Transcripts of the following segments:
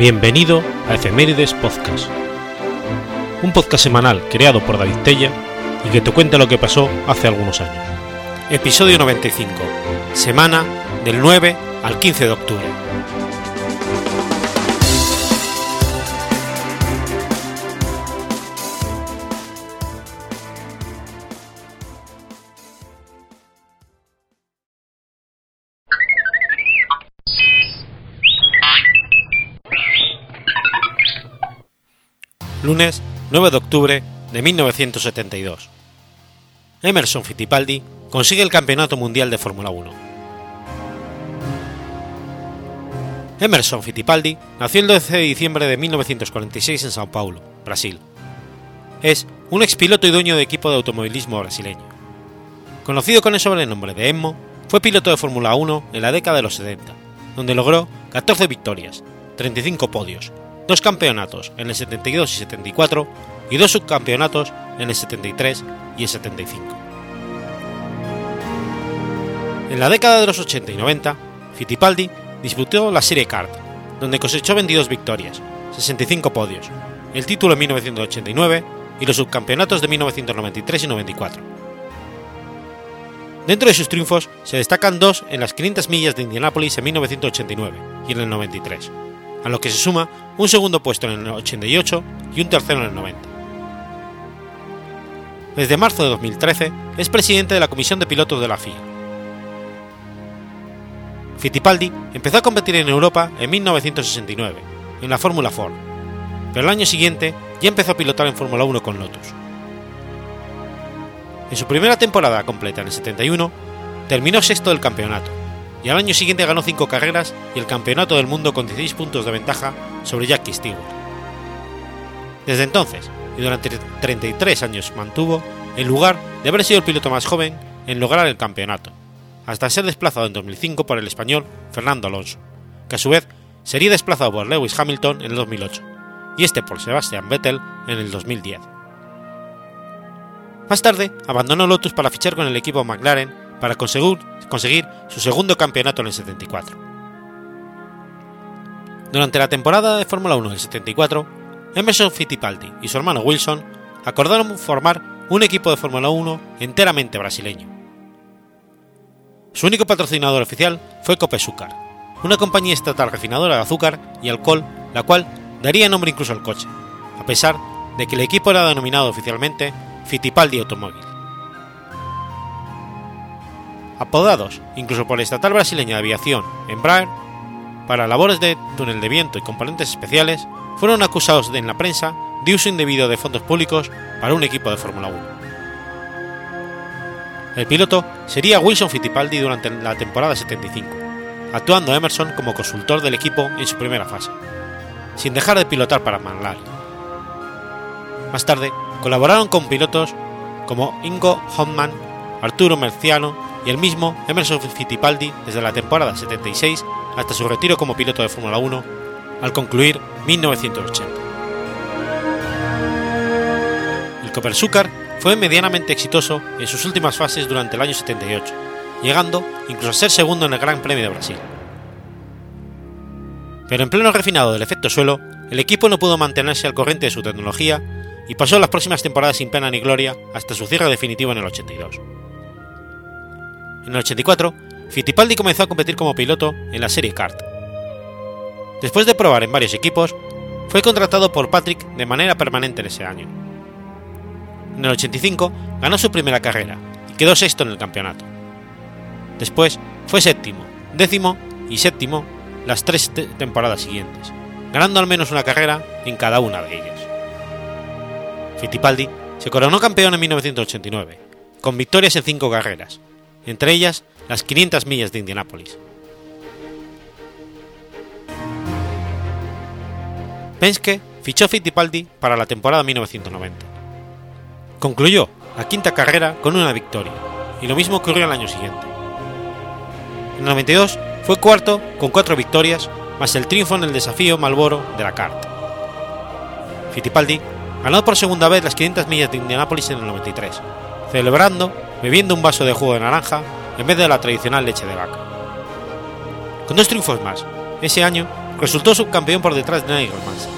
Bienvenido a Efemérides Podcast, un podcast semanal creado por David Tella y que te cuenta lo que pasó hace algunos años. Episodio 95, semana del 9 al 15 de octubre. Lunes 9 de octubre de 1972. Emerson Fittipaldi consigue el Campeonato Mundial de Fórmula 1. Emerson Fittipaldi nació el 12 de diciembre de 1946 en Sao Paulo, Brasil. Es un expiloto y dueño de equipo de automovilismo brasileño. Conocido con el sobrenombre de Emmo, fue piloto de Fórmula 1 en la década de los 70, donde logró 14 victorias, 35 podios, dos campeonatos en el 72 y 74 y dos subcampeonatos en el 73 y el 75. En la década de los 80 y 90, Fittipaldi disputó la Serie Kart, donde cosechó 22 victorias, 65 podios, el título en 1989 y los subcampeonatos de 1993 y 94. Dentro de sus triunfos se destacan dos en las 500 millas de Indianápolis en 1989 y en el 93 a lo que se suma un segundo puesto en el 88 y un tercero en el 90. Desde marzo de 2013 es presidente de la Comisión de Pilotos de la FIA. Fittipaldi empezó a competir en Europa en 1969, en la Fórmula Ford, pero el año siguiente ya empezó a pilotar en Fórmula 1 con Lotus. En su primera temporada completa en el 71, terminó sexto del campeonato, y al año siguiente ganó 5 carreras y el Campeonato del Mundo con 16 puntos de ventaja sobre Jackie Stewart. Desde entonces, y durante 33 años mantuvo el lugar de haber sido el piloto más joven en lograr el campeonato, hasta ser desplazado en 2005 por el español Fernando Alonso, que a su vez sería desplazado por Lewis Hamilton en el 2008, y este por Sebastian Vettel en el 2010. Más tarde, abandonó Lotus para fichar con el equipo McLaren para conseguir, conseguir su segundo campeonato en el 74. Durante la temporada de Fórmula 1 del 74, Emerson Fittipaldi y su hermano Wilson acordaron formar un equipo de Fórmula 1 enteramente brasileño. Su único patrocinador oficial fue Copesucar, una compañía estatal refinadora de azúcar y alcohol, la cual daría nombre incluso al coche, a pesar de que el equipo era denominado oficialmente Fittipaldi Automóvil apodados incluso por la estatal brasileña de aviación Embraer, para labores de túnel de viento y componentes especiales, fueron acusados en la prensa de uso indebido de fondos públicos para un equipo de Fórmula 1. El piloto sería Wilson Fittipaldi durante la temporada 75, actuando Emerson como consultor del equipo en su primera fase, sin dejar de pilotar para McLaren. Más tarde, colaboraron con pilotos como Ingo Hoffman, Arturo Merciano y el mismo Emerson Fittipaldi desde la temporada 76 hasta su retiro como piloto de Fórmula 1 al concluir 1980. El Copersucar fue medianamente exitoso en sus últimas fases durante el año 78, llegando incluso a ser segundo en el Gran Premio de Brasil. Pero en pleno refinado del efecto suelo, el equipo no pudo mantenerse al corriente de su tecnología y pasó las próximas temporadas sin pena ni gloria hasta su cierre definitivo en el 82. En el 84, Fittipaldi comenzó a competir como piloto en la serie kart. Después de probar en varios equipos, fue contratado por Patrick de manera permanente en ese año. En el 85 ganó su primera carrera y quedó sexto en el campeonato. Después fue séptimo, décimo y séptimo las tres temporadas siguientes, ganando al menos una carrera en cada una de ellas. Fittipaldi se coronó campeón en 1989, con victorias en cinco carreras, entre ellas las 500 millas de Indianápolis. Penske fichó Fittipaldi para la temporada 1990. Concluyó la quinta carrera con una victoria, y lo mismo ocurrió el año siguiente. En el 92 fue cuarto con cuatro victorias, más el triunfo en el desafío Malboro de la CART. Fittipaldi ganó por segunda vez las 500 millas de Indianápolis en el 93, celebrando bebiendo un vaso de jugo de naranja en vez de la tradicional leche de vaca. Con dos triunfos más, ese año resultó subcampeón por detrás de Nigel Mansell.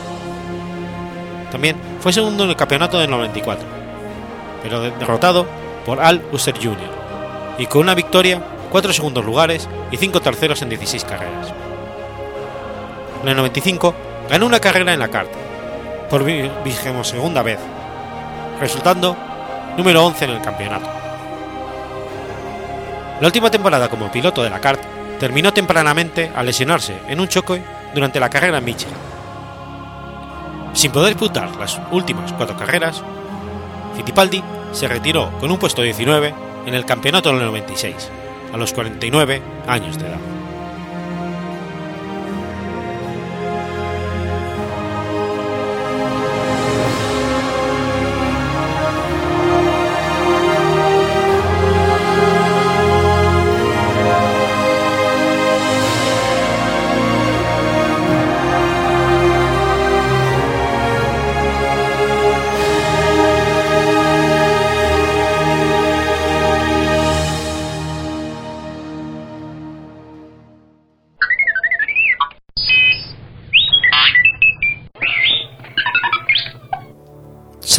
También fue segundo en el campeonato del 94, pero derrotado por Al Usser Jr. y con una victoria, cuatro segundos lugares y cinco terceros en 16 carreras. En el 95 ganó una carrera en la carta, por vigésimo segunda vez, resultando número 11 en el campeonato. La última temporada como piloto de la kart terminó tempranamente al lesionarse en un choque durante la carrera en Michigan. Sin poder disputar las últimas cuatro carreras, Fittipaldi se retiró con un puesto 19 en el campeonato del 96, a los 49 años de edad.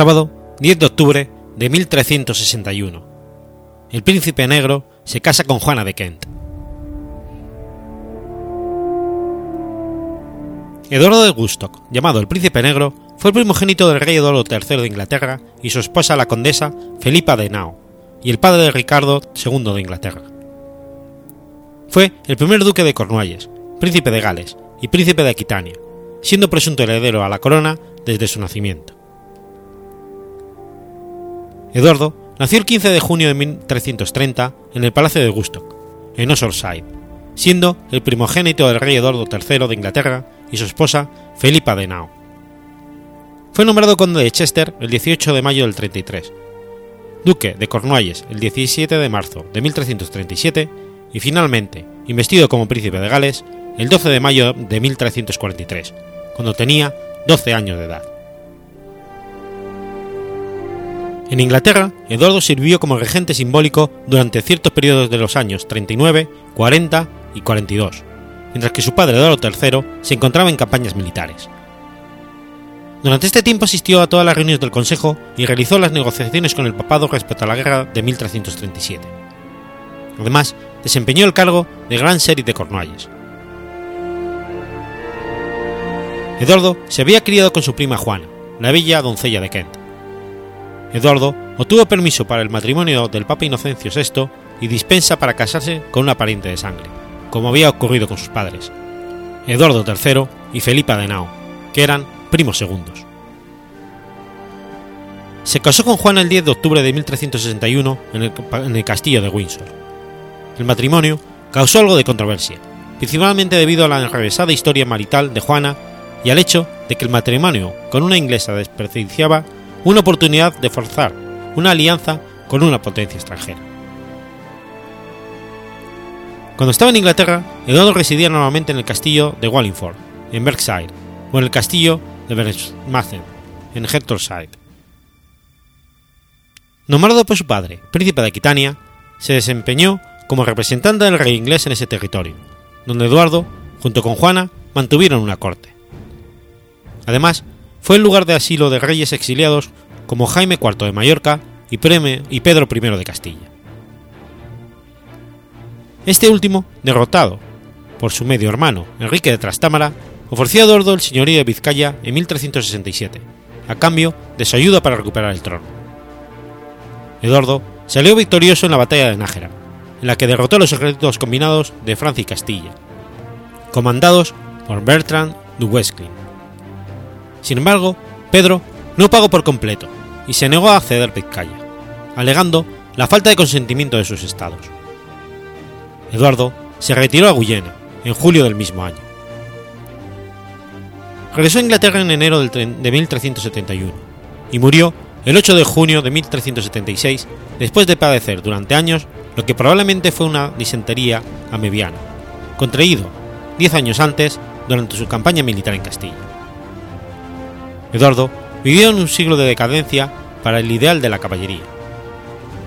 Sábado 10 de octubre de 1361. El príncipe negro se casa con Juana de Kent. Eduardo de Gustock, llamado el Príncipe Negro, fue el primogénito del rey Eduardo III de Inglaterra y su esposa la condesa Felipa de Nao, y el padre de Ricardo II de Inglaterra. Fue el primer duque de Cornualles, príncipe de Gales y príncipe de Aquitania, siendo presunto heredero a la corona desde su nacimiento. Eduardo nació el 15 de junio de 1330 en el Palacio de Gustock, en Oxfordshire, siendo el primogénito del rey Eduardo III de Inglaterra y su esposa Felipa de Nao. Fue nombrado conde de Chester el 18 de mayo del 33, duque de Cornualles el 17 de marzo de 1337 y finalmente investido como príncipe de Gales el 12 de mayo de 1343, cuando tenía 12 años de edad. En Inglaterra, Eduardo sirvió como regente simbólico durante ciertos periodos de los años 39, 40 y 42, mientras que su padre Eduardo III se encontraba en campañas militares. Durante este tiempo asistió a todas las reuniones del Consejo y realizó las negociaciones con el papado respecto a la guerra de 1337. Además, desempeñó el cargo de Gran Sheriff de Cornualles. Eduardo se había criado con su prima Juana, la bella doncella de Kent. Eduardo obtuvo permiso para el matrimonio del Papa Inocencio VI y dispensa para casarse con una pariente de sangre, como había ocurrido con sus padres, Eduardo III y Felipa de Nao, que eran primos segundos. Se casó con Juana el 10 de octubre de 1361 en el, castillo de Windsor. El matrimonio causó algo de controversia, principalmente debido a la enrevesada historia marital de Juana y al hecho de que el matrimonio con una inglesa desperdiciaba una oportunidad de forzar una alianza con una potencia extranjera. Cuando estaba en Inglaterra, Eduardo residía normalmente en el castillo de Wallingford, en Berkshire, o en el castillo de Berkshire, en Hertfordshire. Nombrado por su padre, príncipe de Aquitania, se desempeñó como representante del rey inglés en ese territorio, donde Eduardo, junto con Juana, mantuvieron una corte. Además, fue el lugar de asilo de reyes exiliados como Jaime IV de Mallorca y Pedro I de Castilla. Este último, derrotado por su medio hermano Enrique de Trastámara, ofreció a Eduardo el señorío de Vizcaya en 1367, a cambio de su ayuda para recuperar el trono. Eduardo salió victorioso en la batalla de Nájera, en la que derrotó a los ejércitos combinados de Francia y Castilla, comandados por Bertrand du Guesclin. Sin embargo, Pedro no pagó por completo y se negó a ceder Vizcaya, alegando la falta de consentimiento de sus estados. Eduardo se retiró a Guyena en julio del mismo año. Regresó a Inglaterra en enero de 1371 y murió el 8 de junio de 1376 después de padecer durante años lo que probablemente fue una disentería amebiana, contraído diez años antes durante su campaña militar en Castilla. Eduardo vivió en un siglo de decadencia para el ideal de la caballería.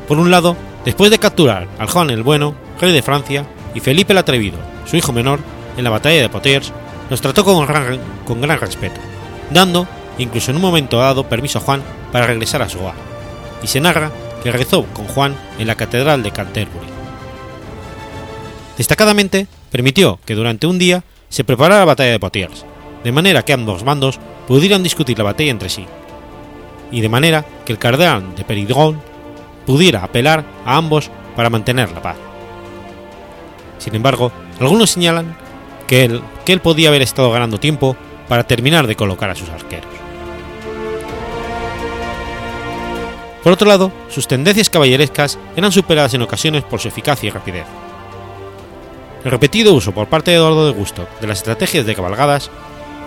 Por un lado, después de capturar al Juan el Bueno, rey de Francia, y Felipe el Atrevido, su hijo menor, en la batalla de Poitiers, los trató con gran, respeto, dando, incluso en un momento dado, permiso a Juan para regresar a su hogar, y se narra que rezó con Juan en la Catedral de Canterbury. Destacadamente, permitió que durante un día se preparara la batalla de Poitiers, de manera que ambos bandos pudieran discutir la batalla entre sí, y de manera que el cardenal de Peridron pudiera apelar a ambos para mantener la paz. Sin embargo, algunos señalan que él, que él podía haber estado ganando tiempo para terminar de colocar a sus arqueros. Por otro lado, sus tendencias caballerescas eran superadas en ocasiones por su eficacia y rapidez. El repetido uso por parte de Eduardo de Gusto de las estrategias de cabalgadas,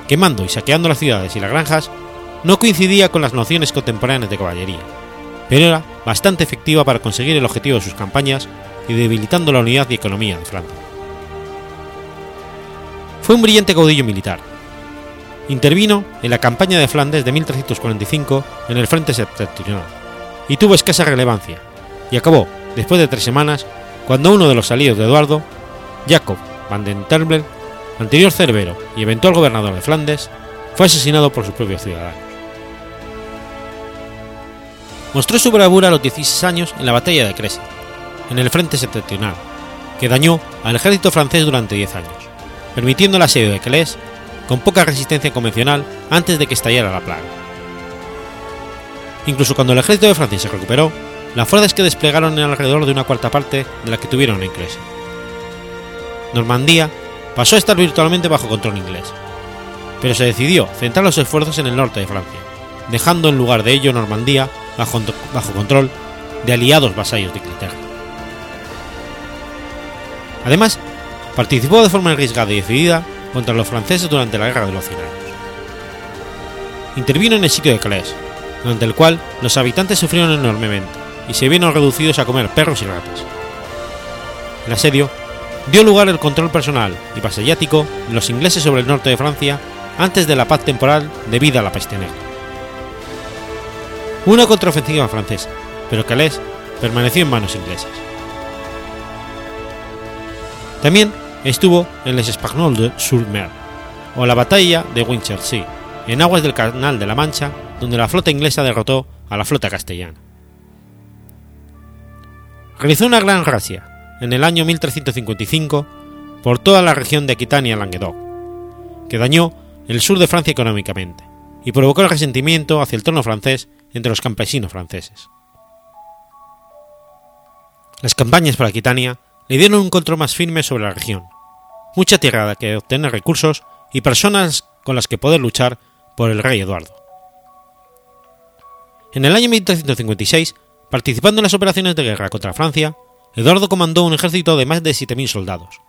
quemando y saqueando las ciudades y las granjas, no coincidía con las nociones contemporáneas de caballería, pero era bastante efectiva para conseguir el objetivo de sus campañas y debilitando la unidad y economía de Francia. Fue un brillante caudillo militar. Intervino en la campaña de Flandes de 1345 en el frente septentrional y tuvo escasa relevancia, y acabó, después de tres semanas, cuando uno de los aliados de Eduardo, Jacob van den Terbel, anterior cerbero y eventual gobernador de Flandes, fue asesinado por sus propios ciudadanos. Mostró su bravura a los 16 años en la batalla de Crecy, en el frente septentrional, que dañó al ejército francés durante 10 años, permitiendo el asedio de Calais con poca resistencia convencional antes de que estallara la plaga. Incluso cuando el ejército de Francia se recuperó, las fuerzas que desplegaron en alrededor de una cuarta parte de la que tuvieron en Crecy. Normandía pasó a estar virtualmente bajo control inglés, pero se decidió centrar los esfuerzos en el norte de Francia, dejando en lugar de ello Normandía bajo, control de aliados vasallos de Inglaterra. Además, participó de forma arriesgada y decidida contra los franceses durante la Guerra de los Cien Años. Intervino en el sitio de Calais, durante el cual los habitantes sufrieron enormemente y se vieron reducidos a comer perros y ratas. El asedio dio lugar al control personal y vasallático de los ingleses sobre el norte de Francia antes de la paz temporal debida a la peste. Una contraofensiva francesa, pero Calais permaneció en manos inglesas. También estuvo en Les Espagnols de sur Mer, o la batalla de Winchelsea, en aguas del Canal de la Mancha, donde la flota inglesa derrotó a la flota castellana. Realizó una gran racia en el año 1355 por toda la región de Aquitania-Languedoc, que dañó el sur de Francia económicamente y provocó el resentimiento hacia el trono francés entre los campesinos franceses. Las campañas por Aquitania le dieron un control más firme sobre la región, mucha tierra de que obtener recursos y personas con las que poder luchar por el rey Eduardo. En el año 1356, participando en las operaciones de guerra contra Francia, Eduardo comandó un ejército de más de 7.000 soldados.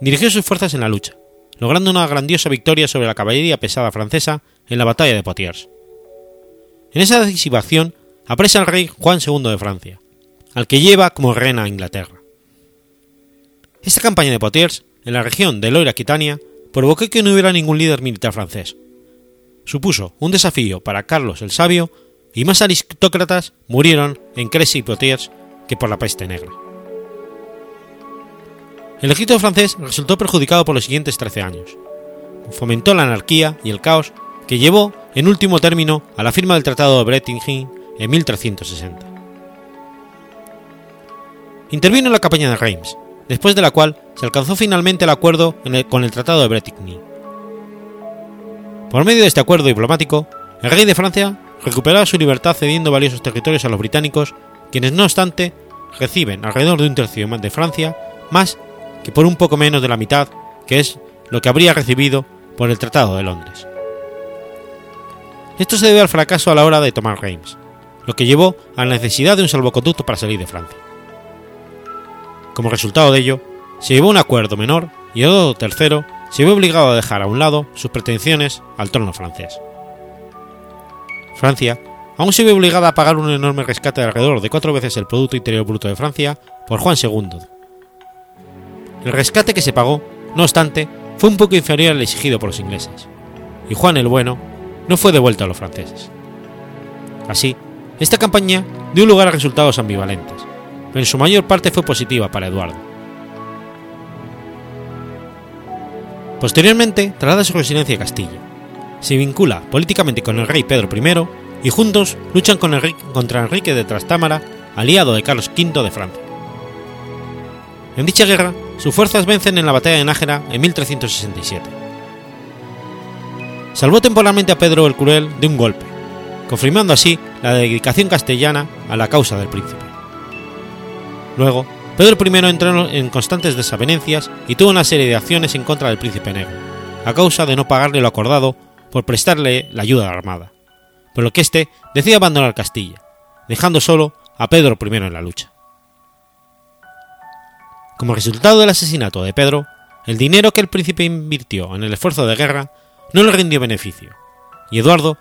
Dirigió sus fuerzas en la lucha, logrando una grandiosa victoria sobre la caballería pesada francesa en la batalla de Poitiers. En esa decisiva acción apresa al rey Juan II de Francia, al que lleva como reina a Inglaterra. Esta campaña de Poitiers, en la región de Loira-Aquitania, provocó que no hubiera ningún líder militar francés. Supuso un desafío para Carlos el Sabio y más aristócratas murieron en Crecy y Poitiers que por la peste negra. El ejército francés resultó perjudicado por los siguientes 13 años. Fomentó la anarquía y el caos que llevó, en último término, a la firma del Tratado de Brettigny en 1360. Intervino en la campaña de Reims, después de la cual se alcanzó finalmente el acuerdo con el Tratado de Bretigny. Por medio de este acuerdo diplomático, el rey de Francia recuperaba su libertad cediendo valiosos territorios a los británicos, quienes no obstante reciben alrededor de un tercio de Francia, más que por un poco menos de la mitad, que es lo que habría recibido por el Tratado de Londres. Esto se debe al fracaso a la hora de tomar Reims, lo que llevó a la necesidad de un salvoconducto para salir de Francia. Como resultado de ello, se llevó un acuerdo menor y Eduardo III se vio obligado a dejar a un lado sus pretensiones al trono francés. Francia aún se vio obligada a pagar un enorme rescate de alrededor de cuatro veces el Producto Interior Bruto de Francia por Juan II. El rescate que se pagó, no obstante, fue un poco inferior al exigido por los ingleses, y Juan el Bueno no fue devuelto a los franceses. Así, esta campaña dio lugar a resultados ambivalentes pero en su mayor parte fue positiva para Eduardo. Posteriormente traslada su residencia a Castilla. Se vincula políticamente con el rey Pedro I y juntos luchan contra Enrique de Trastámara, aliado de Carlos V de Francia. En dicha guerra, sus fuerzas vencen en la batalla de Nájera en 1367. Salvó temporalmente a Pedro el Cruel de un golpe, confirmando así la dedicación castellana a la causa del príncipe. Luego, Pedro I entró en constantes desavenencias y tuvo una serie de acciones en contra del príncipe negro, a causa de no pagarle lo acordado por prestarle la ayuda armada, por lo que éste decide abandonar Castilla, dejando solo a Pedro I en la lucha. Como resultado del asesinato de Pedro, el dinero que el príncipe invirtió en el esfuerzo de guerra no le rindió beneficio, y Eduardo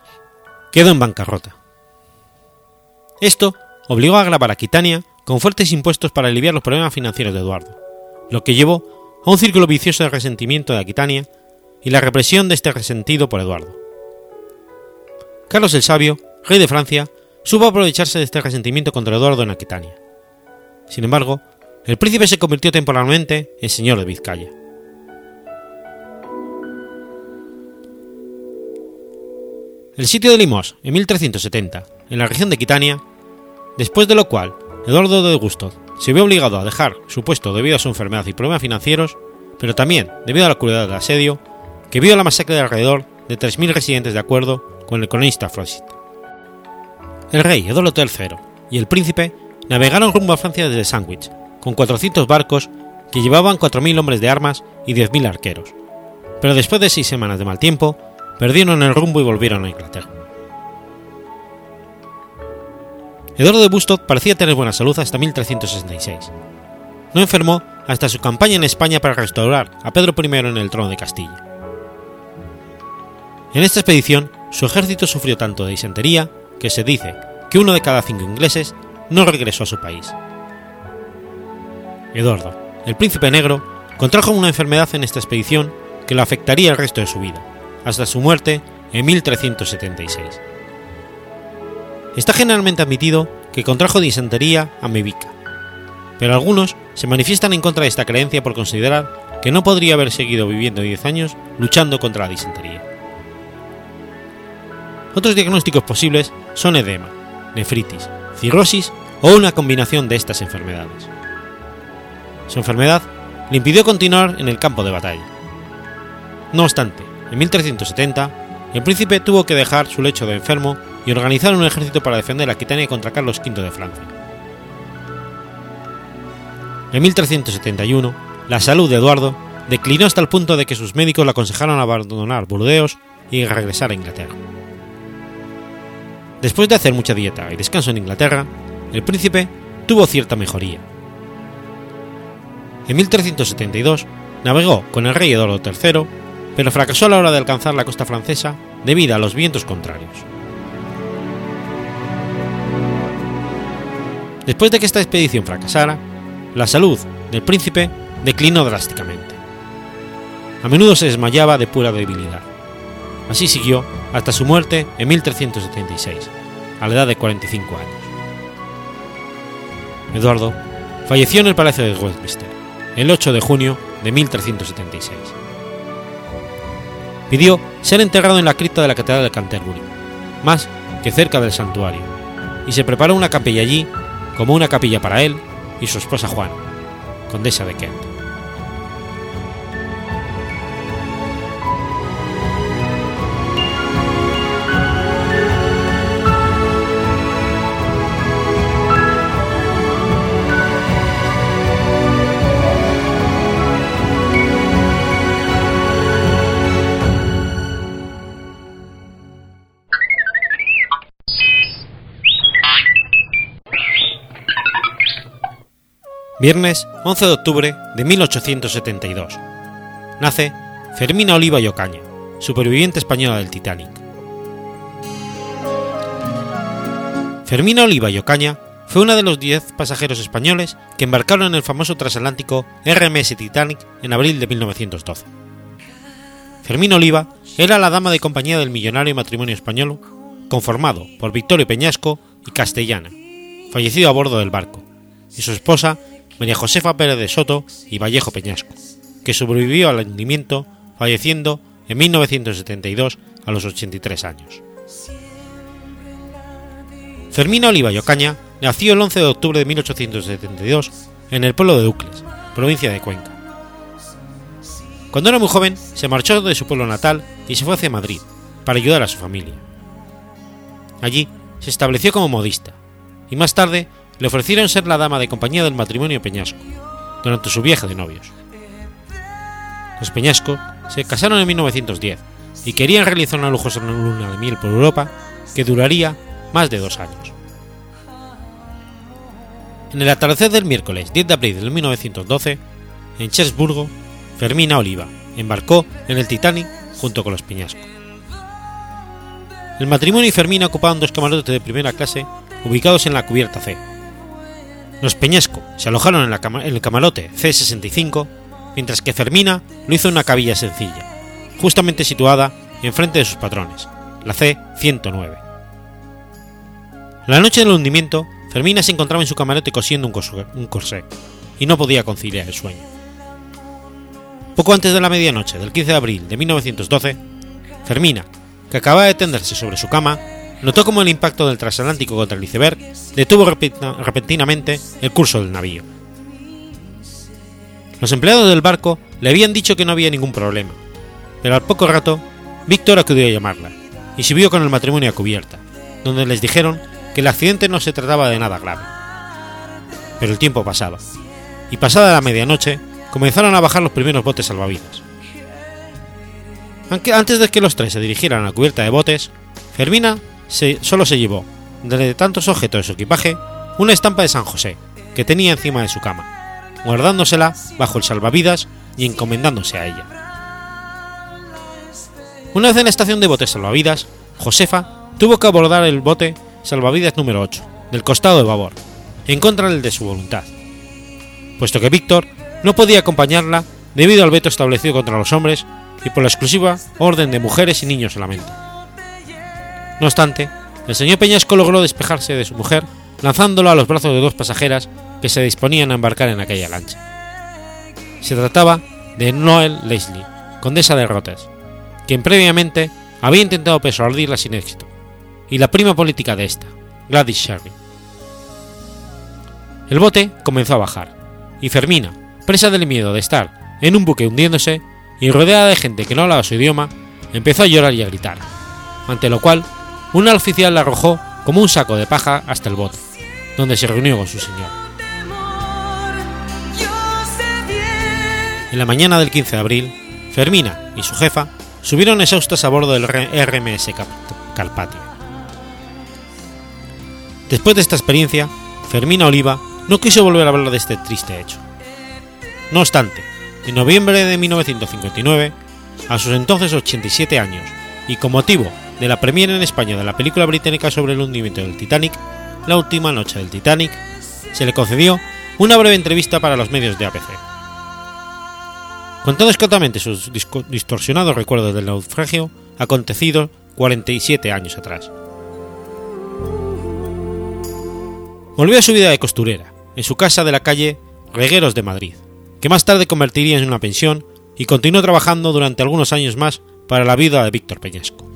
quedó en bancarrota. Esto obligó a grabar Aquitania con fuertes impuestos para aliviar los problemas financieros de Eduardo, lo que llevó a un círculo vicioso de resentimiento de Aquitania y la represión de este resentido por Eduardo. Carlos el Sabio, rey de Francia, supo aprovecharse de este resentimiento contra Eduardo en Aquitania. Sin embargo, el príncipe se convirtió temporalmente en señor de Vizcaya. El sitio de Limos, en 1370, en la región de Aquitania, después de lo cual Eduardo de Gusto se vio obligado a dejar su puesto debido a su enfermedad y problemas financieros, pero también debido a la crueldad del asedio, que vio la masacre de alrededor de 3.000 residentes de acuerdo con el cronista Frost. El rey Eduardo III y el príncipe navegaron rumbo a Francia desde Sandwich, con 400 barcos que llevaban 4.000 hombres de armas y 10.000 arqueros, pero después de seis semanas de mal tiempo, perdieron el rumbo y volvieron a Inglaterra. Eduardo de Bustock parecía tener buena salud hasta 1366. No enfermó hasta su campaña en España para restaurar a Pedro I en el trono de Castilla. En esta expedición, su ejército sufrió tanto de disentería que se dice que uno de cada cinco ingleses no regresó a su país. Eduardo, el príncipe negro, contrajo una enfermedad en esta expedición que lo afectaría el resto de su vida, hasta su muerte en 1376. Está generalmente admitido que contrajo disentería amebíca, pero algunos se manifiestan en contra de esta creencia por considerar que no podría haber seguido viviendo 10 años luchando contra la disentería. Otros diagnósticos posibles son edema, nefritis, cirrosis o una combinación de estas enfermedades. Su enfermedad le impidió continuar en el campo de batalla. No obstante, en 1370, el príncipe tuvo que dejar su lecho de enfermo y organizar un ejército para defender Aquitania contra Carlos V de Francia. En 1371, la salud de Eduardo declinó hasta el punto de que sus médicos le aconsejaron abandonar Burdeos y regresar a Inglaterra. Después de hacer mucha dieta y descanso en Inglaterra, el príncipe tuvo cierta mejoría. En 1372 navegó con el rey Eduardo III pero fracasó a la hora de alcanzar la costa francesa debido a los vientos contrarios. Después de que esta expedición fracasara, la salud del príncipe declinó drásticamente. A menudo se desmayaba de pura debilidad. Así siguió hasta su muerte en 1376, a la edad de 45 años. Eduardo falleció en el Palacio de Westminster el 8 de junio de 1376 pidió ser enterrado en la cripta de la Catedral de Canterbury, más que cerca del santuario, y se preparó una capilla allí como una capilla para él y su esposa Juana, condesa de Kent. 'Viernes 11 de octubre de 1872. Nace Fermina Oliva y Ocaña, superviviente española del Titanic. Fermina Oliva y Ocaña fue una de los 10 pasajeros españoles que embarcaron en el famoso transatlántico RMS Titanic en abril de 1912. Fermina Oliva era la dama de compañía del millonario matrimonio español conformado por Victorio Peñasco y Castellana, fallecido a bordo del barco, y su esposa María Josefa Pérez de Soto y Vallejo Peñasco, que sobrevivió al hundimiento falleciendo en 1972 a los 83 años. Fermina Oliva y nació el 11 de octubre de 1872 en el pueblo de Ucles, provincia de Cuenca. Cuando era muy joven, se marchó de su pueblo natal y se fue hacia Madrid para ayudar a su familia. Allí se estableció como modista y más tarde le ofrecieron ser la dama de compañía del matrimonio Peñasco durante su viaje de novios. Los Peñasco se casaron en 1910 y querían realizar una lujosa luna de miel por Europa que duraría más de dos años. En el atardecer del miércoles 10 de abril de 1912, en Cherburgo, Fermina Oliva embarcó en el Titanic junto con los Peñasco. El matrimonio y Fermina ocupaban dos camarotes de primera clase ubicados en la cubierta C. Los Peñasco se alojaron en, el camarote C65, mientras que Fermina lo hizo en una cabilla sencilla, justamente situada enfrente de sus patrones, la C109. La noche del hundimiento, Fermina se encontraba en su camarote cosiendo un corsé, y no podía conciliar el sueño. Poco antes de la medianoche del 15 de abril de 1912, Fermina, que acababa de tenderse sobre su cama, notó como el impacto del transatlántico contra el iceberg detuvo repentinamente el curso del navío. Los empleados del barco le habían dicho que no había ningún problema, pero al poco rato, Víctor acudió a llamarla y subió con el matrimonio a cubierta, donde les dijeron que el accidente no se trataba de nada grave. Pero el tiempo pasaba, y pasada la medianoche comenzaron a bajar los primeros botes salvavidas. Aunque antes de que los tres se dirigieran a la cubierta de botes, Fermina solo se llevó, de tantos objetos de su equipaje, una estampa de San José, que tenía encima de su cama, guardándosela bajo el salvavidas y encomendándose a ella. Una vez en la estación de botes salvavidas, Josefa tuvo que abordar el bote salvavidas número 8, del costado de babor, en contra del de su voluntad, puesto que Víctor no podía acompañarla debido al veto establecido contra los hombres y por la exclusiva orden de mujeres y niños solamente. No obstante, el señor Peñasco logró despejarse de su mujer lanzándolo a los brazos de dos pasajeras que se disponían a embarcar en aquella lancha. Se trataba de Noel Leslie, condesa de Rotes, quien previamente había intentado persuadirla sin éxito, y la prima política de esta, Gladys Sherry. El bote comenzó a bajar, y Fermina, presa del miedo de estar en un buque hundiéndose y rodeada de gente que no hablaba su idioma, empezó a llorar y a gritar, ante lo cual un oficial la arrojó como un saco de paja hasta el bote, donde se reunió con su señor. En la mañana del 15 de abril, Fermina y su jefa subieron exhaustas a bordo del RMS Carpathia. Después de esta experiencia, Fermina Oliva no quiso volver a hablar de este triste hecho. No obstante, en noviembre de 1959, a sus entonces 87 años, y con motivo de la premiere en España de la película británica sobre el hundimiento del Titanic, La última noche del Titanic, se le concedió una breve entrevista para los medios de APC. Contando escatamente sus distorsionados recuerdos del naufragio acontecido 47 años atrás. Volvió a su vida de costurera, en su casa de la calle Regueros de Madrid, que más tarde convertiría en una pensión y continuó trabajando durante algunos años más para la vida de Víctor Peñasco.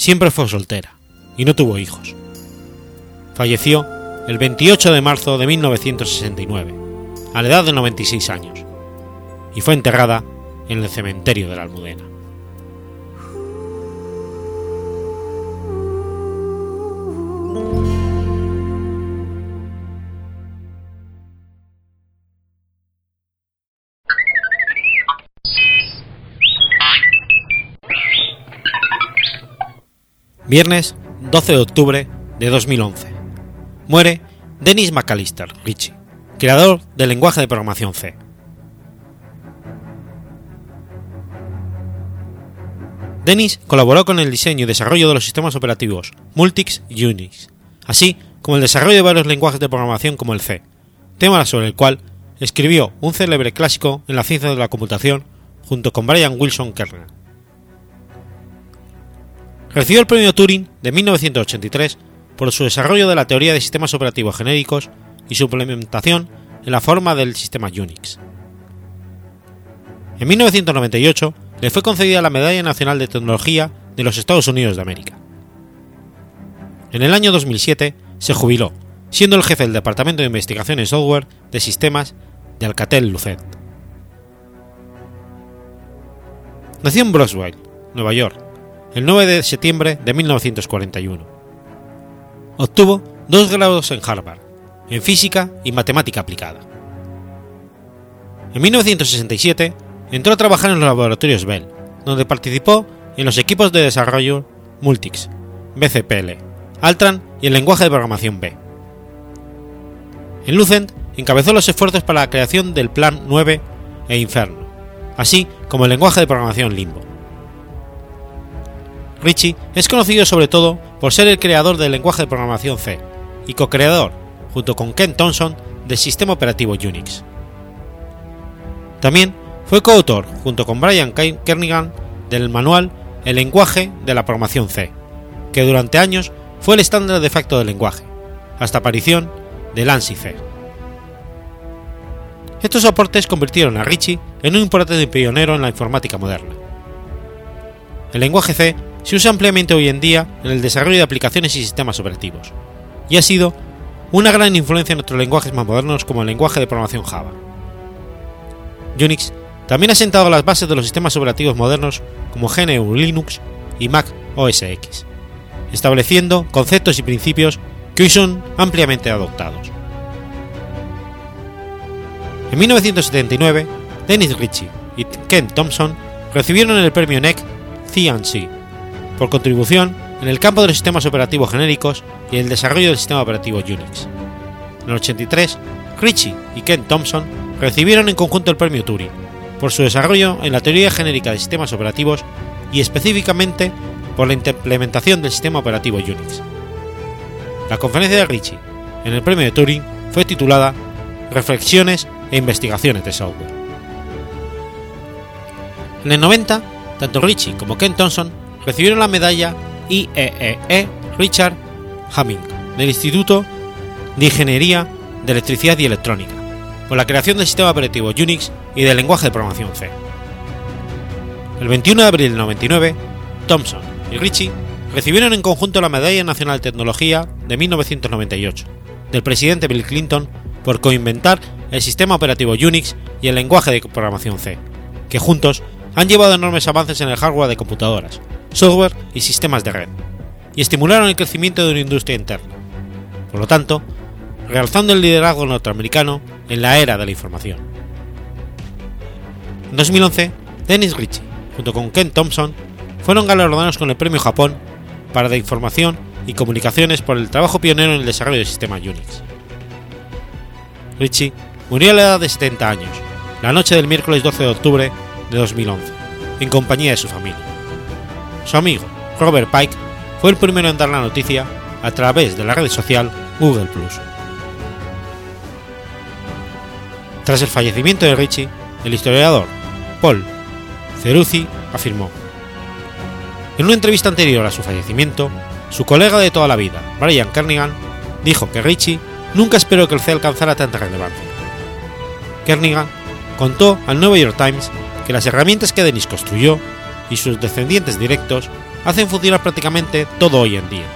Siempre fue soltera y no tuvo hijos. Falleció el 28 de marzo de 1969, a la edad de 96 años, y fue enterrada en el cementerio de la Almudena. Viernes 12 de octubre de 2011. Muere Dennis McAllister Ritchie, creador del lenguaje de programación C. Dennis colaboró con el diseño y desarrollo de los sistemas operativos Multics y Unix, así como el desarrollo de varios lenguajes de programación como el C, tema sobre el cual escribió un célebre clásico en la ciencia de la computación junto con Brian Wilson Kernel. Recibió el premio Turing de 1983 por su desarrollo de la teoría de sistemas operativos genéricos y su implementación en la forma del sistema Unix. En 1998 le fue concedida la Medalla Nacional de Tecnología de los Estados Unidos de América. En el año 2007 se jubiló, siendo el jefe del Departamento de Investigación en Software de Sistemas de Alcatel-Lucent. Nació en Broswell, Nueva York, el 9 de septiembre de 1941. Obtuvo dos grados en Harvard, en física y matemática aplicada. En 1967 entró a trabajar en los laboratorios Bell, donde participó en los equipos de desarrollo Multics, BCPL, Altran y el lenguaje de programación B. En Lucent encabezó los esfuerzos para la creación del Plan 9 e Inferno, así como el lenguaje de programación Limbo. Ritchie es conocido sobre todo por ser el creador del lenguaje de programación C y co-creador, junto con Ken Thompson, del sistema operativo Unix. También fue coautor, junto con Brian Kernighan, del manual El lenguaje de la programación C, que durante años fue el estándar de facto del lenguaje, hasta aparición del ANSI C. Estos aportes convirtieron a Ritchie en un importante pionero en la informática moderna. El lenguaje C se usa ampliamente hoy en día en el desarrollo de aplicaciones y sistemas operativos, y ha sido una gran influencia en otros lenguajes más modernos como el lenguaje de programación Java. Unix también ha sentado las bases de los sistemas operativos modernos como GNU Linux y Mac OS X, estableciendo conceptos y principios que hoy son ampliamente adoptados. En 1979, Dennis Ritchie y Ken Thompson recibieron el premio NEC C&C por contribución en el campo de los sistemas operativos genéricos y el desarrollo del sistema operativo Unix. En el 83, Ritchie y Ken Thompson recibieron en conjunto el premio Turing por su desarrollo en la teoría genérica de sistemas operativos y específicamente por la implementación del sistema operativo Unix. La conferencia de Ritchie en el premio de Turing fue titulada Reflexiones e investigaciones de software. En el 90, tanto Ritchie como Ken Thompson recibieron la medalla IEEE e Richard Hamming del Instituto de Ingeniería de Electricidad y Electrónica por la creación del sistema operativo Unix y del lenguaje de programación C. El 21 de abril del 99, Thompson y Ritchie recibieron en conjunto la Medalla Nacional de Tecnología de 1998 del presidente Bill Clinton por coinventar el sistema operativo Unix y el lenguaje de programación C, que juntos han llevado enormes avances en el hardware de computadoras, software y sistemas de red, y estimularon el crecimiento de una industria interna. Por lo tanto, realzando el liderazgo norteamericano en la era de la información. En 2011, Dennis Ritchie, junto con Ken Thompson, fueron galardonados con el Premio Japón para la Información y Comunicaciones por el trabajo pionero en el desarrollo del sistema Unix. Ritchie murió a la edad de 70 años, la noche del miércoles 12 de octubre de 2011, en compañía de su familia. Su amigo, Robert Pike, fue el primero en dar la noticia a través de la red social Google ⁇ Tras el fallecimiento de Ritchie, el historiador Paul Ceruzzi afirmó: En una entrevista anterior a su fallecimiento, su colega de toda la vida, Brian Kernighan, dijo que Ritchie nunca esperó que el C alcanzara tanta relevancia. Kernighan contó al New York Times que las herramientas que Dennis construyó y sus descendientes directos hacen funcionar prácticamente todo hoy en día.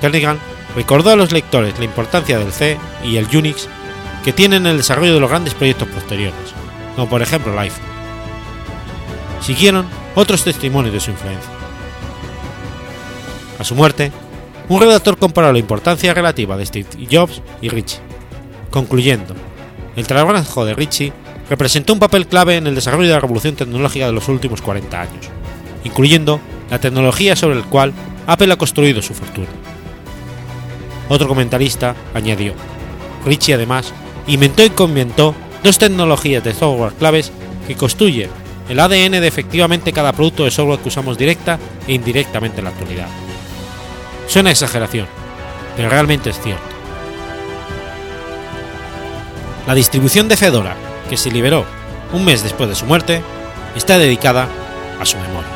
Kernighan recordó a los lectores la importancia del C y el Unix que tienen en el desarrollo de los grandes proyectos posteriores, como por ejemplo el iPhone. Siguieron otros testimonios de su influencia. A su muerte, un redactor comparó la importancia relativa de Steve Jobs y Ritchie, concluyendo, el trabajo de Ritchie representó un papel clave en el desarrollo de la revolución tecnológica de los últimos 40 años, incluyendo la tecnología sobre la cual Apple ha construido su fortuna. Otro comentarista añadió, Ritchie además inventó y convientó dos tecnologías de software claves que construyen el ADN de efectivamente cada producto de software que usamos directa e indirectamente en la actualidad. Suena exageración, pero realmente es cierto. La distribución de Fedora, que se liberó un mes después de su muerte, está dedicada a su memoria.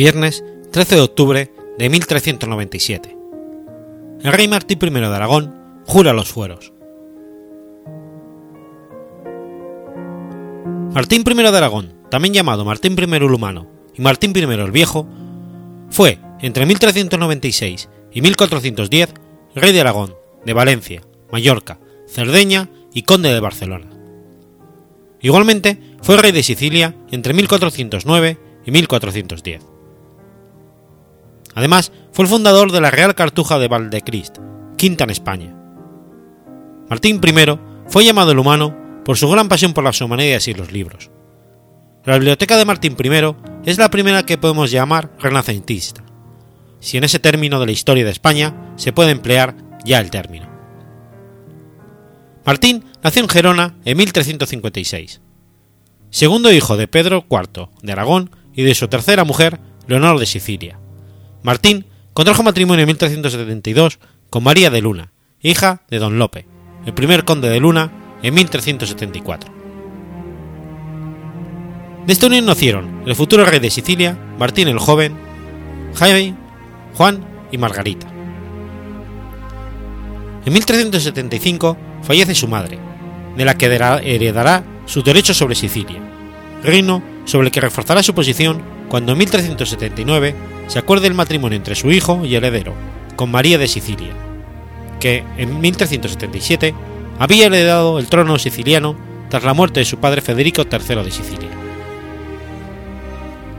Viernes 13 de octubre de 1397. El rey Martín I de Aragón jura los fueros. Martín I de Aragón, también llamado Martín I el Humano y Martín I el Viejo, fue, entre 1396 y 1410, rey de Aragón, de Valencia, Mallorca, Cerdeña y conde de Barcelona. Igualmente, fue rey de Sicilia entre 1409 y 1410. Además, fue el fundador de la Real Cartuja de Valdecrist, quinta en España. Martín I fue llamado el humano por su gran pasión por las humanidades y los libros. La biblioteca de Martín I es la primera que podemos llamar renacentista, si en ese término de la historia de España se puede emplear ya el término. Martín nació en Gerona en 1356. Segundo hijo de Pedro IV de Aragón y de su tercera mujer, Leonor de Sicilia. Martín contrajo matrimonio en 1372 con María de Luna, hija de Don Lope, el primer conde de Luna, en 1374. De esta unión nacieron el futuro rey de Sicilia, Martín el Joven, Jaime, Juan y Margarita. En 1375 fallece su madre, de la que heredará su derecho sobre Sicilia, reino sobre el que reforzará su posición cuando en 1379 se acuerde el matrimonio entre su hijo y heredero, con María de Sicilia, que en 1377 había heredado el trono siciliano tras la muerte de su padre Federico III de Sicilia.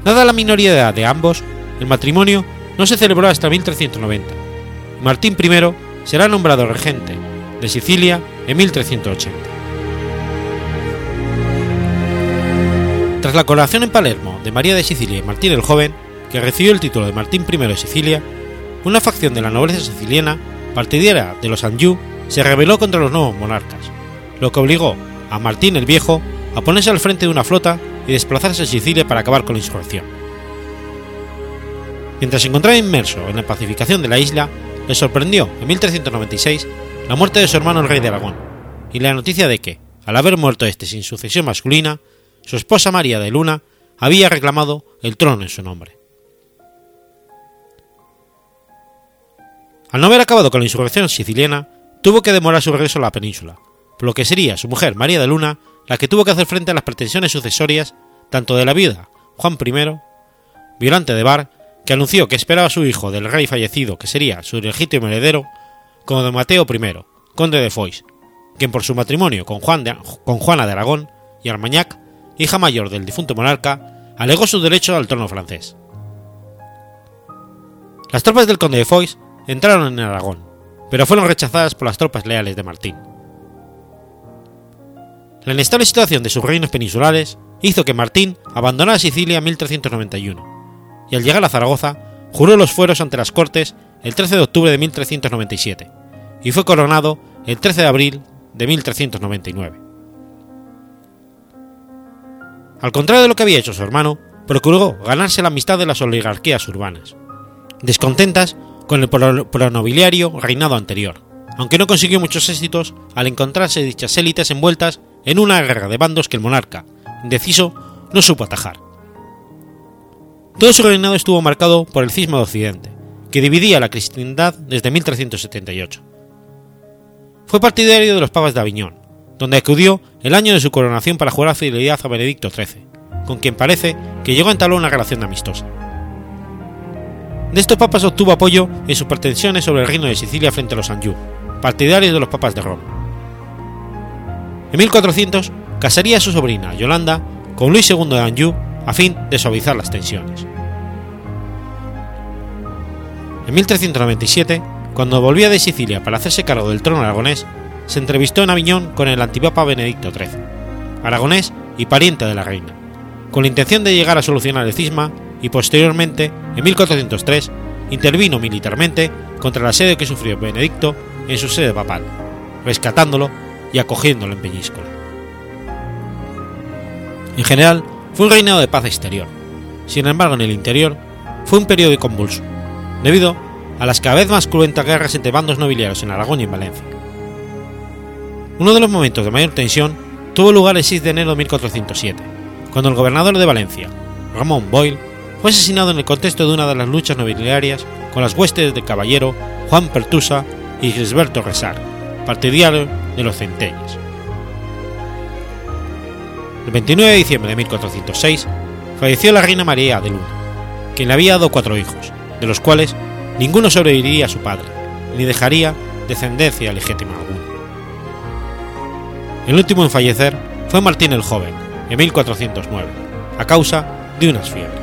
Dada la minoría de edad de ambos, el matrimonio no se celebró hasta 1390. Martín I será nombrado regente de Sicilia en 1380. Tras la coronación en Palermo de María de Sicilia y Martín el Joven, que recibió el título de Martín I de Sicilia, una facción de la nobleza siciliana, partidaria de los Anjou, se rebeló contra los nuevos monarcas, lo que obligó a Martín el Viejo a ponerse al frente de una flota y desplazarse a Sicilia para acabar con la insurrección. Mientras se encontraba inmerso en la pacificación de la isla, le sorprendió en 1396 la muerte de su hermano el rey de Aragón, y la noticia de que, al haber muerto este sin sucesión masculina, su esposa María de Luna había reclamado el trono en su nombre. Al no haber acabado con la insurrección siciliana, tuvo que demorar su regreso a la península, por lo que sería su mujer María de Luna la que tuvo que hacer frente a las pretensiones sucesorias tanto de la viuda Juan I, Violante de Bar, que anunció que esperaba a su hijo del rey fallecido, que sería su legítimo heredero, como de Mateo I, conde de Foix, quien por su matrimonio con, con Juana de Aragón y Armagnac hija mayor del difunto monarca, alegó su derecho al trono francés. Las tropas del conde de Foix entraron en Aragón, pero fueron rechazadas por las tropas leales de Martín. La inestable situación de sus reinos peninsulares hizo que Martín abandonara Sicilia en 1391, y al llegar a Zaragoza, juró los fueros ante las Cortes el 13 de octubre de 1397, y fue coronado el 13 de abril de 1399. Al contrario de lo que había hecho su hermano, procuró ganarse la amistad de las oligarquías urbanas, descontentas con el pronobiliario reinado anterior, aunque no consiguió muchos éxitos al encontrarse dichas élites envueltas en una guerra de bandos que el monarca, indeciso, no supo atajar. Todo su reinado estuvo marcado por el cisma de Occidente, que dividía la cristiandad desde 1378. Fue partidario de los papas de Aviñón, donde acudió el año de su coronación para jurar fidelidad a Benedicto XIII, con quien parece que llegó a entablar una relación amistosa. De estos papas obtuvo apoyo en sus pretensiones sobre el reino de Sicilia frente a los Anjou, partidarios de los papas de Roma. En 1400 casaría a su sobrina, Yolanda, con Luis II de Anjou a fin de suavizar las tensiones. En 1397, cuando volvía de Sicilia para hacerse cargo del trono aragonés, se entrevistó en Aviñón con el antipapa Benedicto XIII, aragonés y pariente de la reina, con la intención de llegar a solucionar el cisma y posteriormente, en 1403, intervino militarmente contra el asedio que sufrió Benedicto en su sede papal, rescatándolo y acogiéndolo en Peñíscola. En general, fue un reinado de paz exterior. Sin embargo, en el interior, fue un periodo convulso, debido a las cada vez más cruentas guerras entre bandos nobiliarios en Aragón y en Valencia. Uno de los momentos de mayor tensión tuvo lugar el 6 de enero de 1407, cuando el gobernador de Valencia, Ramón Boyle, fue asesinado en el contexto de una de las luchas nobiliarias con las huestes del caballero Juan Pertusa y Gisberto Resar, partidario de los centellas. El 29 de diciembre de 1406 falleció la reina María de Luna, quien le había dado cuatro hijos, de los cuales ninguno sobreviviría a su padre, ni dejaría descendencia legítima alguna. El último en fallecer fue Martín el Joven, en 1409, a causa de unas fiebres.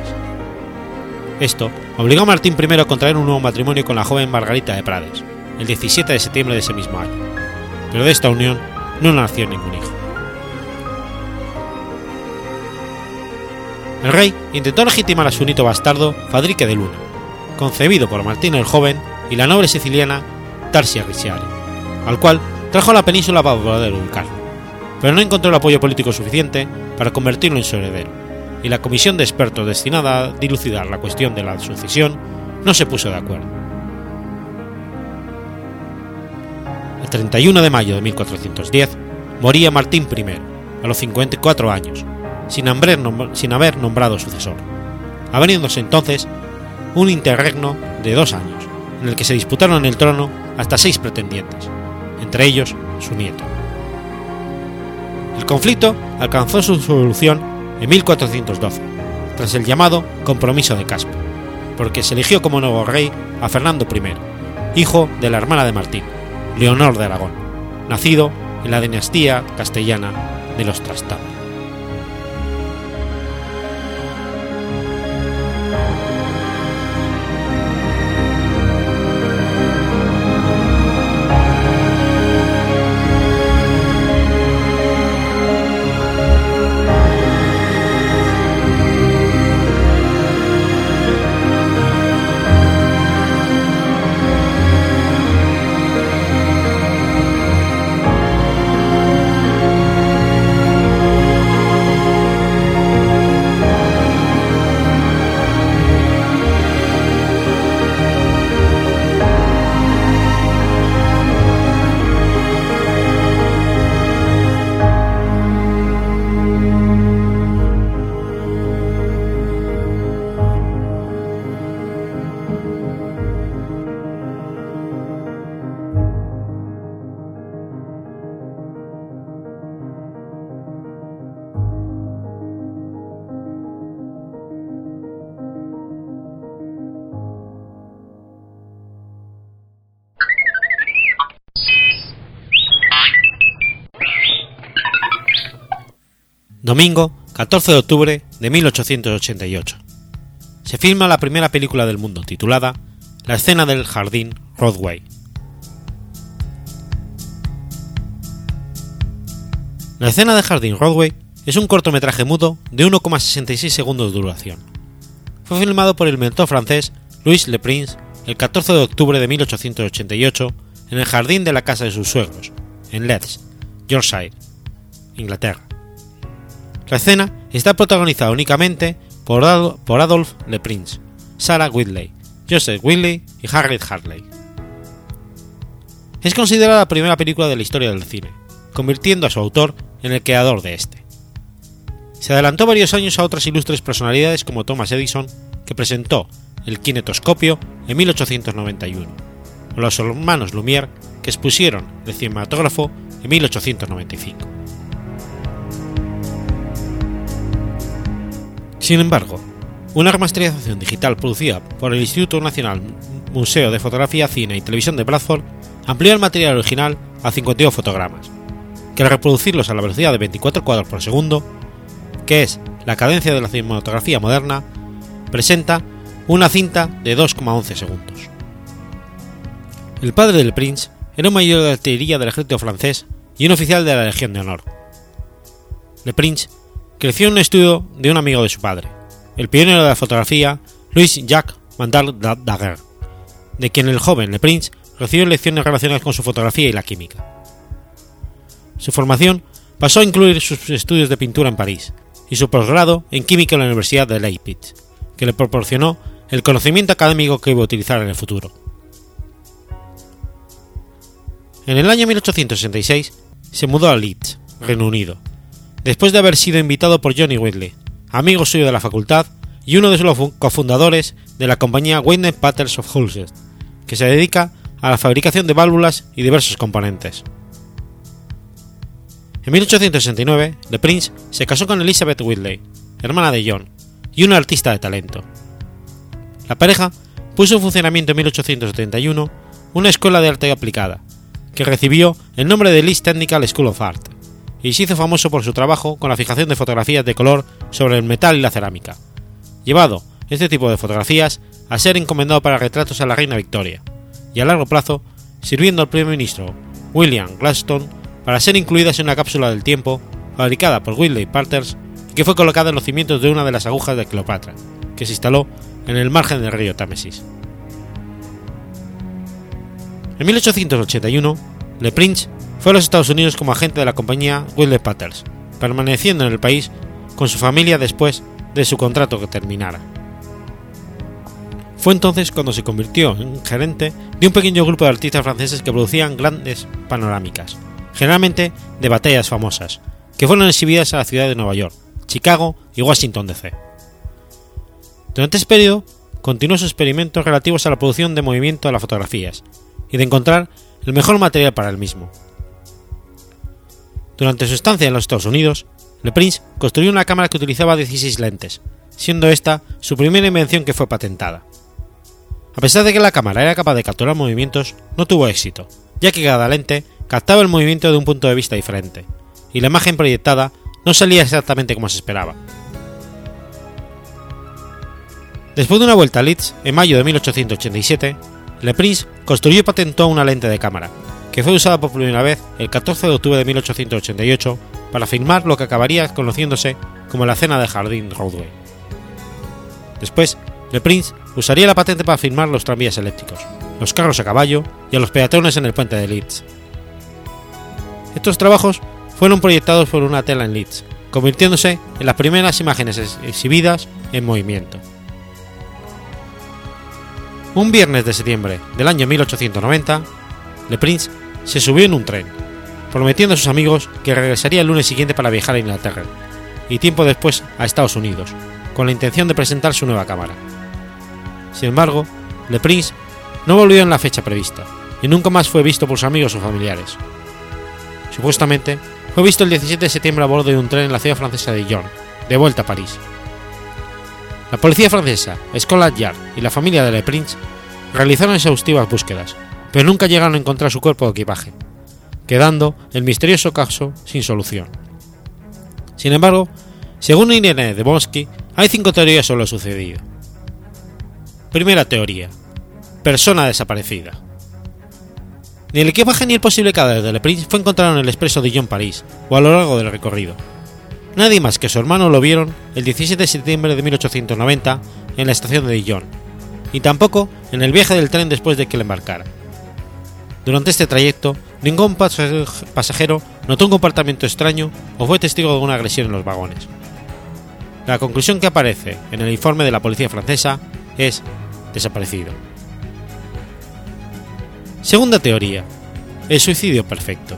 Esto obligó a Martín I a contraer un nuevo matrimonio con la joven Margarita de Prades, el 17 de septiembre de ese mismo año, pero de esta unión no nació ningún hijo. El rey intentó legitimar a su nieto bastardo Fadrique de Luna, concebido por Martín el Joven y la noble siciliana Tarsia Ricciari, al cual trajo a la península para poder educarlo, pero no encontró el apoyo político suficiente para convertirlo en su heredero, y la comisión de expertos destinada a dilucidar la cuestión de la sucesión no se puso de acuerdo. El 31 de mayo de 1410 moría Martín I, a los 54 años, sin haber, nombrado sucesor, habiéndose entonces un interregno de dos años, en el que se disputaron el trono hasta seis pretendientes, entre ellos su nieto. El conflicto alcanzó su solución en 1412, tras el llamado Compromiso de Caspe, porque se eligió como nuevo rey a Fernando I, hijo de la hermana de Martín, Leonor de Aragón, nacido en la dinastía castellana de los Trastámeres. Domingo 14 de octubre de 1888. Se filma la primera película del mundo titulada La escena del jardín Broadway. La escena del jardín Broadway es un cortometraje mudo de 1,66 segundos de duración. Fue filmado por el mentor francés Louis Le Prince el 14 de octubre de 1888 en el jardín de la casa de sus suegros, en Leeds, Yorkshire, Inglaterra. La escena está protagonizada únicamente por, Adolf Le Prince, Sarah Whitley, Joseph Whitley y Harriet Harley. Es considerada la primera película de la historia del cine, convirtiendo a su autor en el creador de este. Se adelantó varios años a otras ilustres personalidades como Thomas Edison, que presentó el kinetoscopio en 1891, o los hermanos Lumière, que expusieron el cinematógrafo en 1895. Sin embargo, una remasterización digital producida por el Instituto Nacional Museo de Fotografía, Cine y Televisión de Bradford amplió el material original a 52 fotogramas, que al reproducirlos a la velocidad de 24 cuadros por segundo, que es la cadencia de la cinematografía moderna, presenta una cinta de 2,11 segundos. El padre del Prince era un mayor de artillería del ejército francés y un oficial de la Legión de Honor. Le Prince creció en un estudio de un amigo de su padre, el pionero de la fotografía Louis Jacques Mandal Daguerre, de quien el joven Le Prince recibió lecciones relacionadas con su fotografía y la química. Su formación pasó a incluir sus estudios de pintura en París y su posgrado en química en la Universidad de Leipzig, que le proporcionó el conocimiento académico que iba a utilizar en el futuro. En el año 1866 se mudó a Leeds, Reino Unido, después de haber sido invitado por Johnny Whitley, amigo suyo de la facultad y uno de los cofundadores de la compañía Wayne Patterns of Hulsted, que se dedica a la fabricación de válvulas y diversos componentes. En 1869, Le Prince se casó con Elizabeth Whitley, hermana de John, y una artista de talento. La pareja puso en funcionamiento en 1871 una escuela de arte aplicada, que recibió el nombre de Leeds Technical School of Art, y se hizo famoso por su trabajo con la fijación de fotografías de color sobre el metal y la cerámica, llevado este tipo de fotografías a ser encomendado para retratos a la reina Victoria, y a largo plazo sirviendo al primer ministro William Gladstone para ser incluidas en una cápsula del tiempo fabricada por Whitley Partners y que fue colocada en los cimientos de una de las agujas de Cleopatra, que se instaló en el margen del río Támesis. En 1881, Le Prince fue a los Estados Unidos como agente de la compañía Wilder Patterns, permaneciendo en el país con su familia después de su contrato que terminara. Fue entonces cuando se convirtió en gerente de un pequeño grupo de artistas franceses que producían grandes panorámicas, generalmente de batallas famosas, que fueron exhibidas a la ciudad de Nueva York, Chicago y Washington DC. Durante ese periodo, continuó sus experimentos relativos a la producción de movimiento de las fotografías, y de encontrar el mejor material para el mismo. Durante su estancia en los Estados Unidos, Le Prince construyó una cámara que utilizaba 16 lentes, siendo esta su primera invención que fue patentada. A pesar de que la cámara era capaz de capturar movimientos, no tuvo éxito, ya que cada lente captaba el movimiento de un punto de vista diferente, y la imagen proyectada no salía exactamente como se esperaba. Después de una vuelta a Leeds, en mayo de 1887, Le Prince construyó y patentó una lente de cámara, que fue usada por primera vez el 14 de octubre de 1888 para filmar lo que acabaría conociéndose como la cena de Jardín Roadway. Después, Le Prince usaría la patente para filmar los tranvías eléctricos, los carros a caballo y a los peatones en el puente de Leeds. Estos trabajos fueron proyectados por una tela en Leeds, convirtiéndose en las primeras imágenes exhibidas en movimiento. Un viernes de septiembre del año 1890, Le Prince se subió en un tren, prometiendo a sus amigos que regresaría el lunes siguiente para viajar a Inglaterra, y tiempo después a Estados Unidos, con la intención de presentar su nueva cámara. Sin embargo, Le Prince no volvió en la fecha prevista, y nunca más fue visto por sus amigos o familiares. Supuestamente, fue visto el 17 de septiembre a bordo de un tren en la ciudad francesa de Dijon, de vuelta a París. La policía francesa, Scotland Yard y la familia de Le Prince realizaron exhaustivas búsquedas, pero nunca llegaron a encontrar su cuerpo o equipaje, quedando el misterioso caso sin solución. Sin embargo, según Irene de Bonsky, hay cinco teorías sobre lo sucedido. Primera teoría. Persona desaparecida. Ni el equipaje ni el posible cadáver de Le Prince fue encontrado en el expreso de Dijon París o a lo largo del recorrido, Nadie más que su hermano lo vieron el 17 de septiembre de 1890 en la estación de Dijon, y tampoco en el viaje del tren después de que le embarcara. Durante este trayecto, ningún pasajero notó un comportamiento extraño o fue testigo de una agresión en los vagones. La conclusión que aparece en el informe de la policía francesa es desaparecido. Segunda teoría, el suicidio perfecto.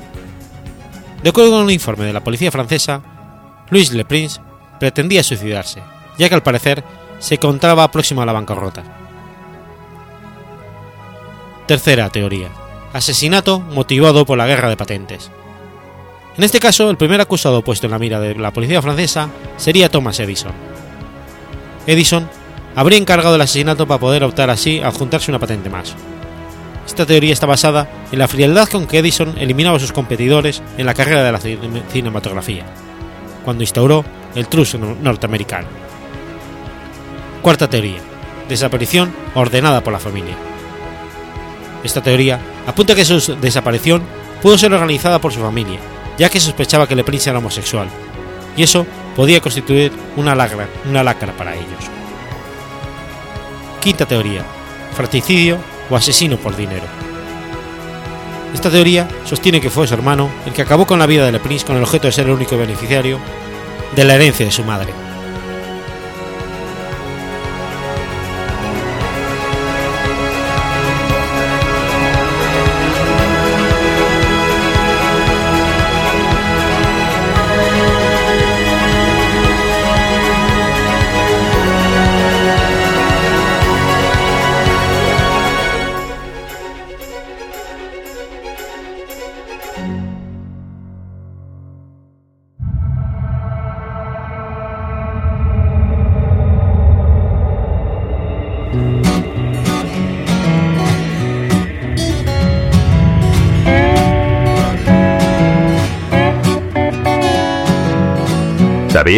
De acuerdo con un informe de la policía francesa, Louis Le Prince pretendía suicidarse, ya que al parecer se encontraba próximo a la bancarrota. Tercera teoría. Asesinato motivado por la guerra de patentes. En este caso, el primer acusado puesto en la mira de la policía francesa sería Thomas Edison. Edison habría encargado el asesinato para poder optar así a adjuntarse una patente más. Esta teoría está basada en la frialdad con que Edison eliminaba a sus competidores en la carrera de la cinematografía, cuando instauró el trust norteamericano. Cuarta teoría. Desaparición ordenada por la familia. Esta teoría apunta que su desaparición pudo ser organizada por su familia, ya que sospechaba que el Prince era homosexual, y eso podía constituir una lacra, una lacra para ellos. Quinta teoría. Fratricidio o asesino por dinero. Esta teoría sostiene que fue su hermano el que acabó con la vida de Le Prince con el objeto de ser el único beneficiario de la herencia de su madre.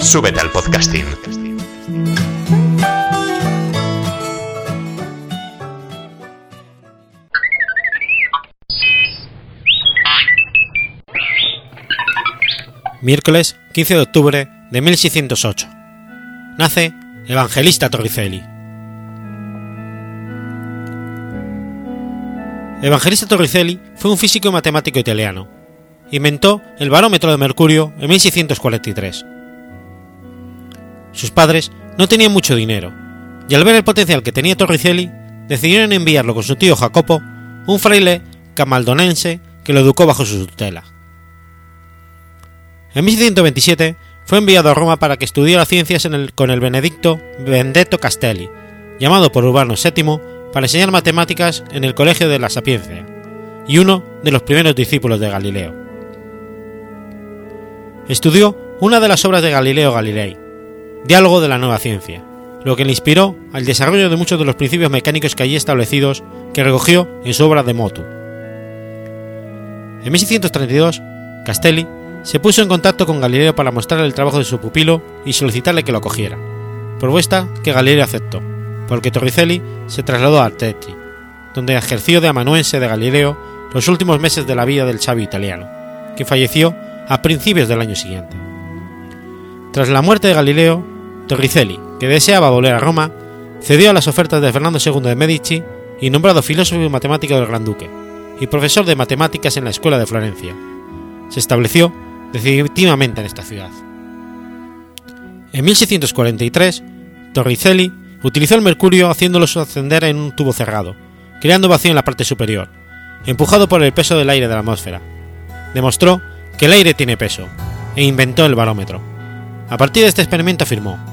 Súbete al podcasting. Miércoles 15 de octubre de 1608. Nace Evangelista Torricelli. Evangelista Torricelli fue un físico y matemático italiano. Inventó el barómetro de mercurio en 1643 sus padres no tenían mucho dinero, y al ver el potencial que tenía Torricelli, decidieron enviarlo con su tío Jacopo, un fraile camaldonense que lo educó bajo su tutela. En 1627 fue enviado a Roma para que estudiara ciencias con el benedicto Benedetto Castelli, llamado por Urbano VII para enseñar matemáticas en el Colegio de la Sapiencia, y uno de los primeros discípulos de Galileo. Estudió una de las obras de Galileo Galilei, Diálogo de la nueva ciencia, lo que le inspiró al desarrollo de muchos de los principios mecánicos que allí establecidos que recogió en su obra de Motu. En 1632, Castelli se puso en contacto con Galileo para mostrarle el trabajo de su pupilo y solicitarle que lo acogiera, propuesta que Galileo aceptó, porque Torricelli se trasladó a Tetti, donde ejerció de amanuense de Galileo los últimos meses de la vida del sabio italiano, que falleció a principios del año siguiente. Tras la muerte de Galileo, Torricelli, que deseaba volver a Roma, cedió a las ofertas de Fernando II de Medici y nombrado filósofo y matemático del Gran Duque, y profesor de matemáticas en la Escuela de Florencia. Se estableció definitivamente en esta ciudad. En 1643, Torricelli utilizó el mercurio haciéndolo ascender en un tubo cerrado, creando vacío en la parte superior, empujado por el peso del aire de la atmósfera. Demostró que el aire tiene peso, e inventó el barómetro. A partir de este experimento afirmó,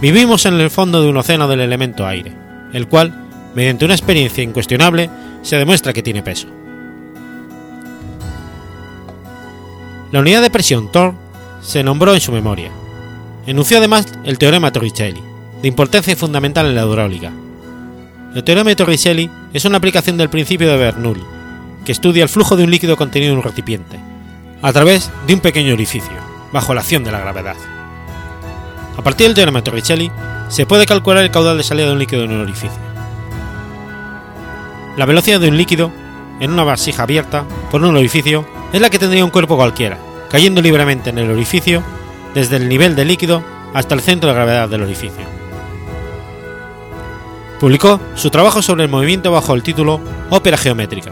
Vivimos en el fondo de un océano del elemento aire, el cual, mediante una experiencia incuestionable, se demuestra que tiene peso. La unidad de presión torr se nombró en su memoria. Enunció además el teorema Torricelli, de importancia fundamental en la hidráulica. El teorema de Torricelli es una aplicación del principio de Bernoulli, que estudia el flujo de un líquido contenido en un recipiente, a través de un pequeño orificio, bajo la acción de la gravedad. A partir del teorema de Torricelli, se puede calcular el caudal de salida de un líquido en un orificio. La velocidad de un líquido en una vasija abierta por un orificio es la que tendría un cuerpo cualquiera, cayendo libremente en el orificio desde el nivel del líquido hasta el centro de gravedad del orificio. Publicó su trabajo sobre el movimiento bajo el título Ópera geométrica.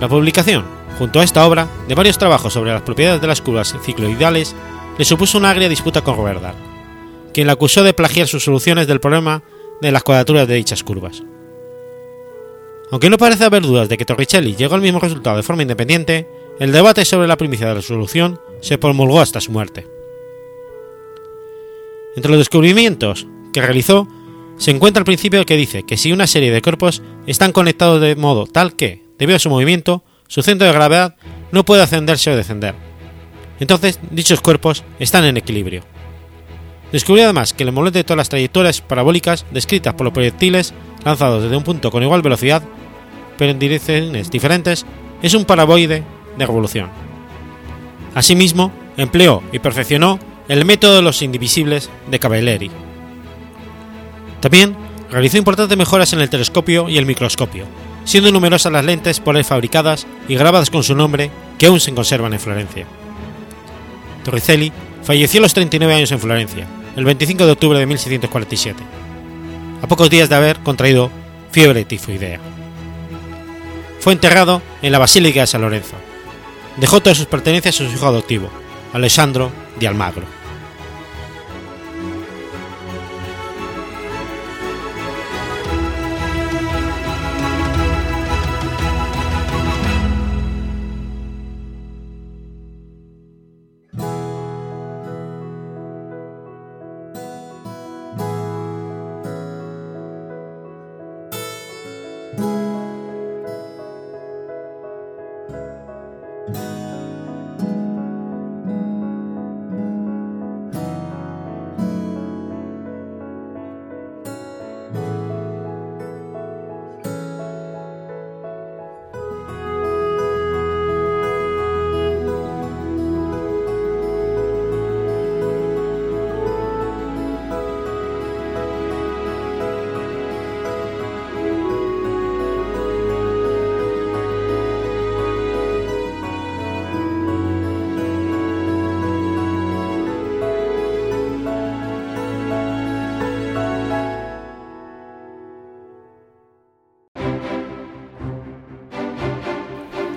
La publicación, junto a esta obra, de varios trabajos sobre las propiedades de las curvas cicloidales, le supuso una agria disputa con Roberval, quien la acusó de plagiar sus soluciones del problema de las cuadraturas de dichas curvas. Aunque no parece haber dudas de que Torricelli llegó al mismo resultado de forma independiente, el debate sobre la primicia de la solución se promulgó hasta su muerte. Entre los descubrimientos que realizó se encuentra el principio que dice que si una serie de cuerpos están conectados de modo tal que, debido a su movimiento, su centro de gravedad no puede ascenderse o descender, entonces dichos cuerpos están en equilibrio. Descubrió además que el molde de todas las trayectorias parabólicas descritas por los proyectiles lanzados desde un punto con igual velocidad, pero en direcciones diferentes, es un paraboide de revolución. Asimismo, empleó y perfeccionó el método de los indivisibles de Cavalieri. También realizó importantes mejoras en el telescopio y el microscopio, siendo numerosas las lentes por él fabricadas y grabadas con su nombre que aún se conservan en Florencia. Torricelli falleció a los 39 años en Florencia, el 25 de octubre de 1647, a pocos días de haber contraído fiebre tifoidea. Fue enterrado en la Basílica de San Lorenzo. Dejó todas sus pertenencias a su hijo adoptivo, Alessandro de Almagro.